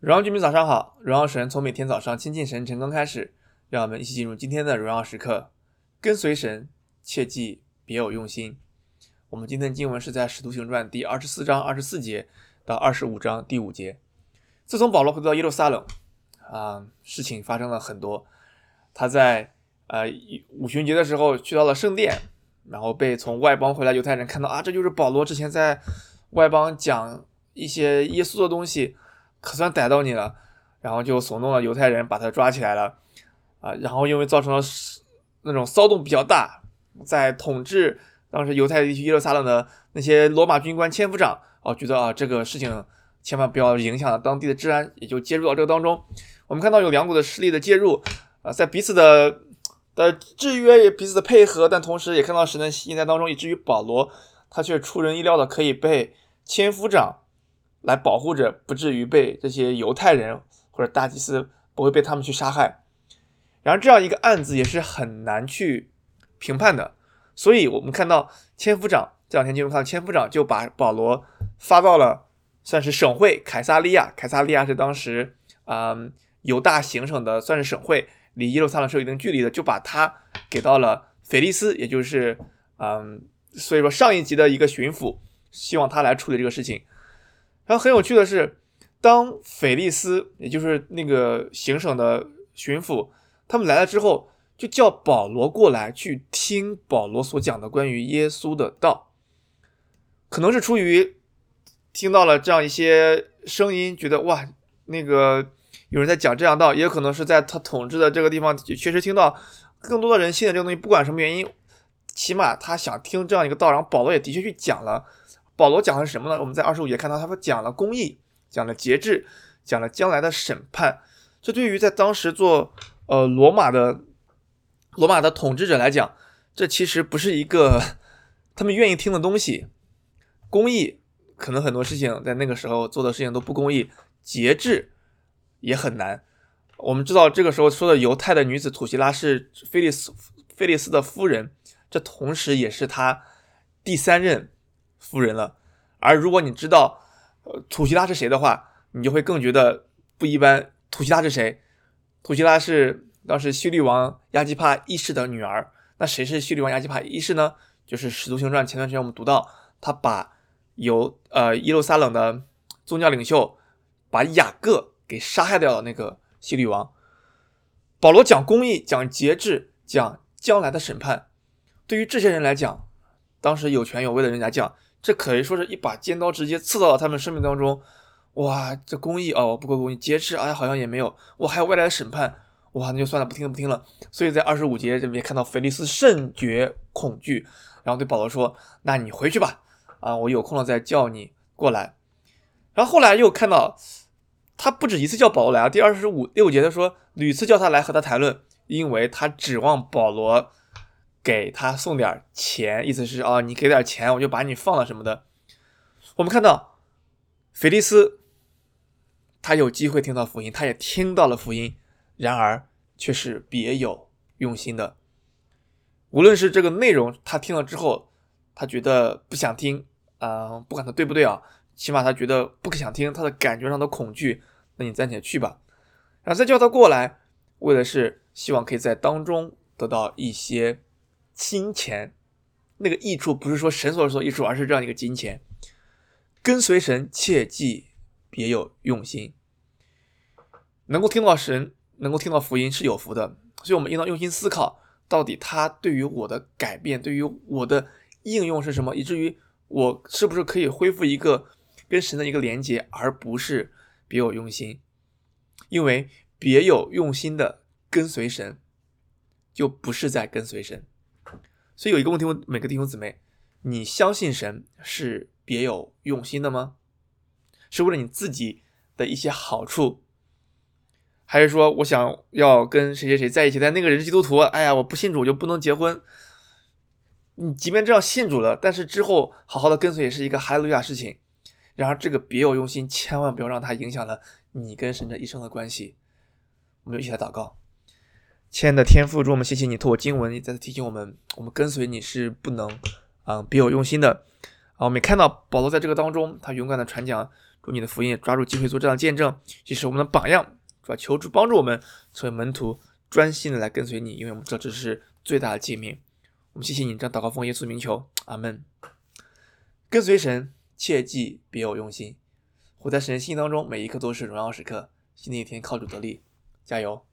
荣耀居民早上好，荣耀神从每天早上亲近神晨更开始，让我们一起进入今天的荣耀时刻。跟随神，切记别有用心。我们今天的经文是在《使徒行传》第二十四章二十四节到二十五章第五节。自从保罗回到耶路撒冷，啊，事情发生了很多。他在呃五旬节的时候去到了圣殿，然后被从外邦回来犹太人看到啊，这就是保罗之前在外邦讲一些耶稣的东西。可算逮到你了，然后就怂恿了犹太人把他抓起来了，啊，然后因为造成了那种骚动比较大，在统治当时犹太地区耶路撒冷的那些罗马军官千夫长，哦，觉得啊这个事情千万不要影响了当地的治安，也就介入到这个当中。我们看到有两股的势力的介入，啊，在彼此的的制约也彼此的配合，但同时也看到神的心在当中，以至于保罗他却出人意料的可以被千夫长。来保护着，不至于被这些犹太人或者大祭司不会被他们去杀害。然而，这样一个案子也是很难去评判的。所以，我们看到千夫长这两天就看到千夫长就把保罗发到了算是省会凯撒利亚。凯撒利亚是当时嗯犹大行省的，算是省会，离耶路撒冷是有一定距离的，就把他给到了腓利斯，也就是嗯，所以说上一级的一个巡抚，希望他来处理这个事情。然后很有趣的是，当菲利斯，也就是那个行省的巡抚，他们来了之后，就叫保罗过来去听保罗所讲的关于耶稣的道。可能是出于听到了这样一些声音，觉得哇，那个有人在讲这样道，也可能是在他统治的这个地方确实听到更多的人信的这个东西。不管什么原因，起码他想听这样一个道，然后保罗也的确去讲了。保罗讲的是什么呢？我们在二十五节看到，他说讲了公义，讲了节制，讲了将来的审判。这对于在当时做呃罗马的罗马的统治者来讲，这其实不是一个 他们愿意听的东西。公义可能很多事情在那个时候做的事情都不公义，节制也很难。我们知道这个时候说的犹太的女子土西拉是菲利斯菲利斯的夫人，这同时也是他第三任。夫人了，而如果你知道，呃，土西拉是谁的话，你就会更觉得不一般。土西拉是谁？土西拉是当时希律王亚基帕一世的女儿。那谁是希律王亚基帕一世呢？就是《使徒行传》前段时间我们读到，他把由呃耶路撒冷的宗教领袖把雅各给杀害掉了那个希律王。保罗讲公义，讲节制，讲将来的审判。对于这些人来讲，当时有权有位的人来讲。这可以说是一把尖刀，直接刺到了他们生命当中。哇，这公义哦，不够公义，节制哎，好像也没有。哇，还有外来的审判，哇，那就算了，不听了，不听了。所以在二十五节这边看到腓利斯甚觉恐惧，然后对保罗说：“那你回去吧，啊，我有空了再叫你过来。”然后后来又看到他不止一次叫保罗来啊，第二十五六节他说屡次叫他来和他谈论，因为他指望保罗。给他送点钱，意思是啊，你给点钱，我就把你放了什么的。我们看到腓利斯，他有机会听到福音，他也听到了福音，然而却是别有用心的。无论是这个内容，他听了之后，他觉得不想听，啊、不管他对不对啊，起码他觉得不想听，他的感觉上的恐惧，那你暂且去吧。然后再叫他过来，为的是希望可以在当中得到一些。金钱，那个益处不是说神所说益处，而是这样一个金钱。跟随神，切记别有用心。能够听到神，能够听到福音是有福的，所以我们应当用心思考，到底他对于我的改变，对于我的应用是什么，以至于我是不是可以恢复一个跟神的一个连接，而不是别有用心。因为别有用心的跟随神，就不是在跟随神。所以有一个问题问每个弟兄姊妹：你相信神是别有用心的吗？是为了你自己的一些好处，还是说我想要跟谁谁谁在一起，但那个人是基督徒，哎呀，我不信主就不能结婚？你即便这样信主了，但是之后好好的跟随也是一个哈利路亚事情。然而这个别有用心，千万不要让它影响了你跟神这一生的关系。我们一起来祷告。亲爱的天父，主我们谢谢你透过经文，再次提醒我们，我们跟随你是不能，啊、嗯，别有用心的。啊，我们看到保罗在这个当中，他勇敢的传讲祝你的福音抓住机会做这样的见证，这是我们的榜样，主要求主帮助我们成为门徒，专心的来跟随你，因为我们知道这是最大的诫命。我们谢谢你，这样祷告奉耶稣名求，阿门。跟随神，切记别有用心，活在神的心当中，每一刻都是荣耀时刻。新的一天靠主得力，加油！